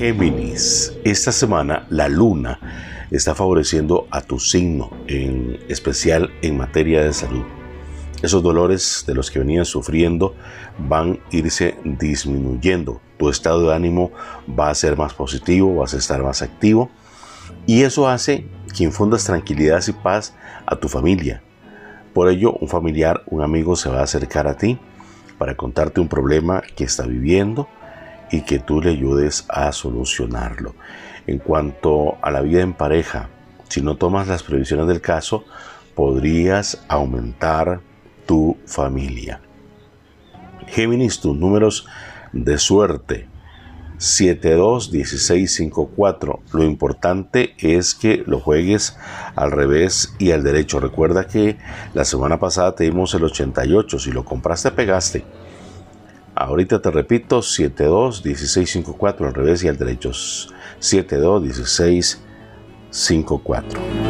Géminis, esta semana la luna está favoreciendo a tu signo, en especial en materia de salud. Esos dolores de los que venían sufriendo van a irse disminuyendo. Tu estado de ánimo va a ser más positivo, vas a estar más activo y eso hace que infundas tranquilidad y paz a tu familia. Por ello, un familiar, un amigo se va a acercar a ti para contarte un problema que está viviendo y que tú le ayudes a solucionarlo. En cuanto a la vida en pareja, si no tomas las previsiones del caso, podrías aumentar tu familia. Géminis, tus números de suerte 72 16 54. Lo importante es que lo juegues al revés y al derecho. Recuerda que la semana pasada te dimos el 88. Si lo compraste, pegaste. Ahorita te repito, 72 16 54 al revés y al derecho. 72 16 54.